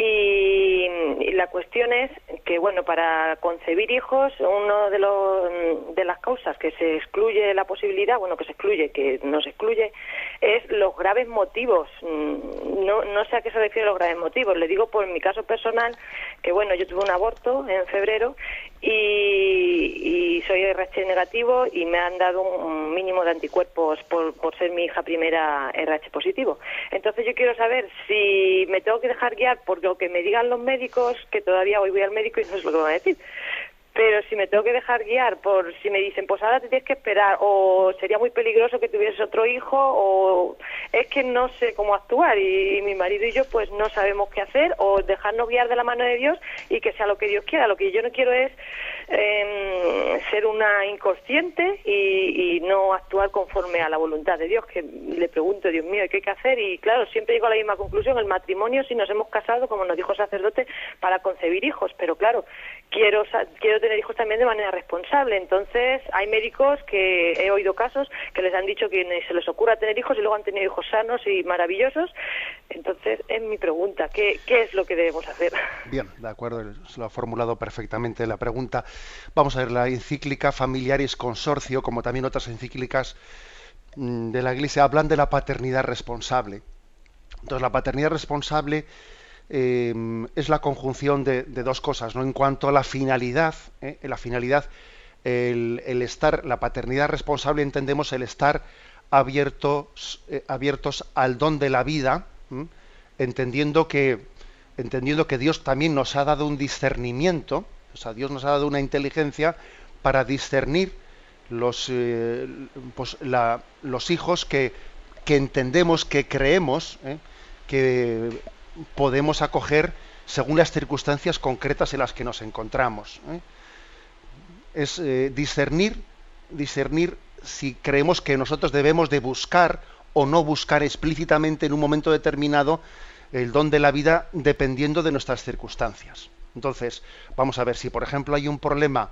y, la cuestión es que, bueno, para concebir hijos, uno de, los, de las causas que se excluye la posibilidad, bueno, que se excluye, que no se excluye, es los graves motivos. Mm, no, no sé a qué se refiere los graves motivos. Le digo por mi caso personal que, bueno, yo tuve un aborto en febrero y, soy RH negativo y me han dado un mínimo de anticuerpos por, por ser mi hija primera RH positivo. Entonces yo quiero saber si me tengo que dejar guiar por lo que me digan los médicos, que todavía hoy voy al médico y no es lo que van a decir, pero si me tengo que dejar guiar por si me dicen, pues ahora te tienes que esperar, o sería muy peligroso que tuvieses otro hijo, o es que no sé cómo actuar y, mi marido y yo pues no sabemos qué hacer, o dejarnos guiar de la mano de Dios y que sea lo que Dios quiera. Lo que yo no quiero es em, ser una inconsciente y, no actuar conforme a la voluntad de Dios, que le pregunto, Dios mío, ¿qué hay que hacer? Y claro, siempre llego a la misma conclusión, el matrimonio, si nos hemos casado, como nos dijo el sacerdote, para concebir hijos, pero claro, quiero, quiero hijos también de manera responsable. Entonces, hay médicos que he oído casos que les han dicho que se les ocurra tener hijos y luego han tenido hijos sanos y maravillosos. Entonces, es mi pregunta, ¿qué, qué es lo que debemos hacer? Bien, de acuerdo, se lo ha formulado perfectamente la pregunta. Vamos a ver, la encíclica Familiaris Consorcio, como también otras encíclicas mm, de la Iglesia, hablan de la paternidad responsable. Entonces, la paternidad responsable Em, es la conjunción de, dos cosas, ¿no? En cuanto a la finalidad, ¿eh? la finalidad, el, estar, la paternidad responsable, entendemos el estar abiertos, eh, abiertos al don de la vida, entendiendo que, entendiendo que Dios también nos ha dado un discernimiento, o sea, Dios nos ha dado una inteligencia para discernir los, eh, pues, los hijos que, que entendemos, que creemos, que podemos acoger según las circunstancias concretas en las que nos encontramos. ¿eh? Es eh, discernir, discernir si creemos que nosotros debemos de buscar o no buscar explícitamente en un momento determinado el don de la vida dependiendo de nuestras circunstancias. Entonces, vamos a ver si por ejemplo hay un problema,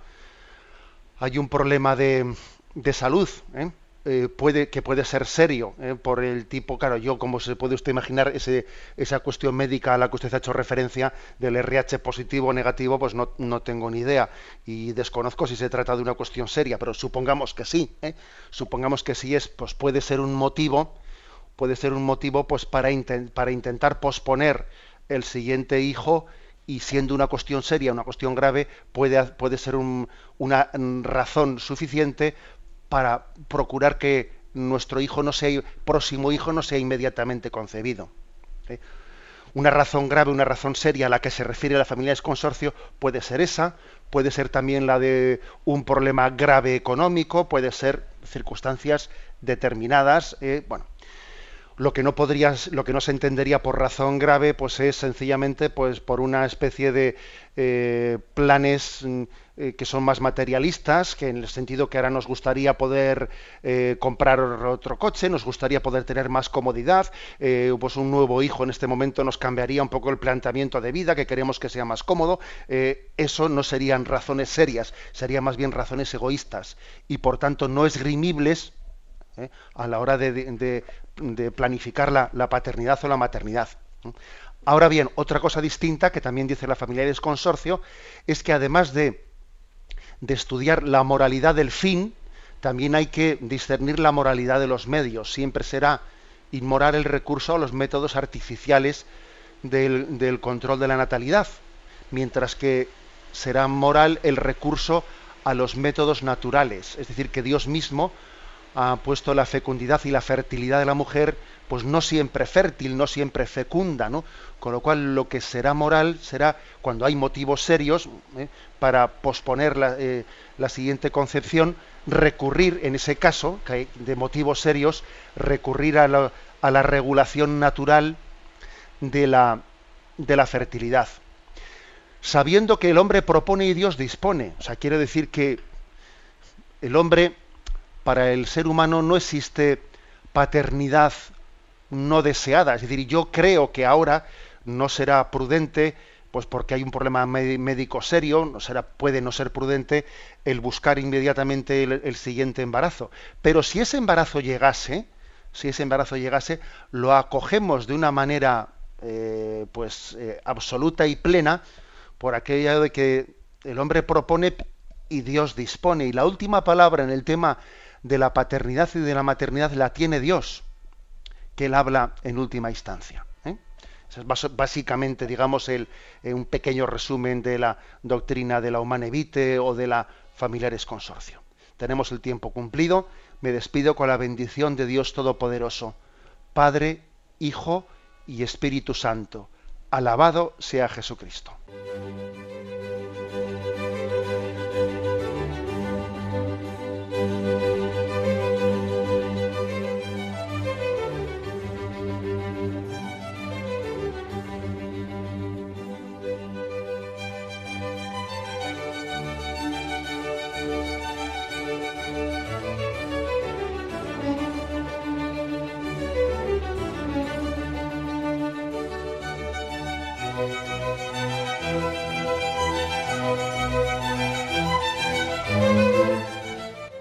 hay un problema de, de salud, ¿eh? Eh, puede, que puede ser serio eh, por el tipo, claro, yo como se puede usted imaginar ese, esa cuestión médica a la que usted ha hecho referencia del RH positivo o negativo, pues no, no, tengo ni idea y desconozco si se trata de una cuestión seria, pero supongamos que sí, ¿eh? supongamos que sí es, pues puede ser un motivo, puede ser un motivo pues para, para intentar posponer el siguiente hijo y siendo una cuestión seria, una cuestión grave, puede, puede ser una razón suficiente para procurar que nuestro hijo no sea, próximo hijo no sea inmediatamente concebido. ¿eh? Una razón grave, una razón seria a la que se refiere la familia de consorcio puede ser esa, puede ser también la de un problema grave económico, puede ser circunstancias determinadas, eh, bueno, lo que no podría, lo que no se entendería por razón grave, pues es sencillamente pues por una especie de eh, planes mm, eh, que son más materialistas, que en el sentido que ahora nos gustaría poder eh, comprar otro coche, nos gustaría poder tener más comodidad, pues un nuevo hijo en este momento nos cambiaría un poco el planteamiento de vida, que queremos que sea más cómodo. eso no serían razones serias, serían más bien razones egoístas y por tanto no esgrimibles a la hora de, planificar la, paternidad o la maternidad. Ahora bien, otra cosa distinta que también dice la familia del consorcio es que además de, estudiar la moralidad del fin, también hay que discernir la moralidad de los medios. Siempre será inmoral el recurso a los métodos artificiales del, del, control de la natalidad, mientras que será moral el recurso a los métodos naturales, es decir, que Dios mismo ha puesto la fecundidad y la fertilidad de la mujer, pues no siempre fértil, no siempre fecunda, ¿no? Con lo cual lo que será moral será cuando hay motivos serios ¿eh? para posponer la, eh, la, siguiente concepción, recurrir en ese caso, que hay de motivos serios, recurrir a la, a la regulación natural de la, de la fertilidad. Sabiendo que el hombre propone y Dios dispone. O sea, quiere decir que el hombre para el ser humano no existe paternidad no deseada. Es decir, yo creo que ahora no será prudente, pues porque hay un problema médico serio, no será, puede no ser prudente el buscar inmediatamente el, siguiente embarazo. Pero si ese embarazo llegase, si ese embarazo llegase, lo acogemos de una manera eh, pues eh, absoluta y plena por aquello de que el hombre propone y Dios dispone. Y la última palabra en el tema de la paternidad y de la maternidad la tiene Dios, que Él habla en última instancia. ¿eh? es básicamente, digamos, el, eh, un pequeño resumen de la doctrina de la humana vitae o de la familiares consorcio. Tenemos el tiempo cumplido. Me despido con la bendición de Dios Todopoderoso, Padre, Hijo y Espíritu Santo. Alabado sea Jesucristo.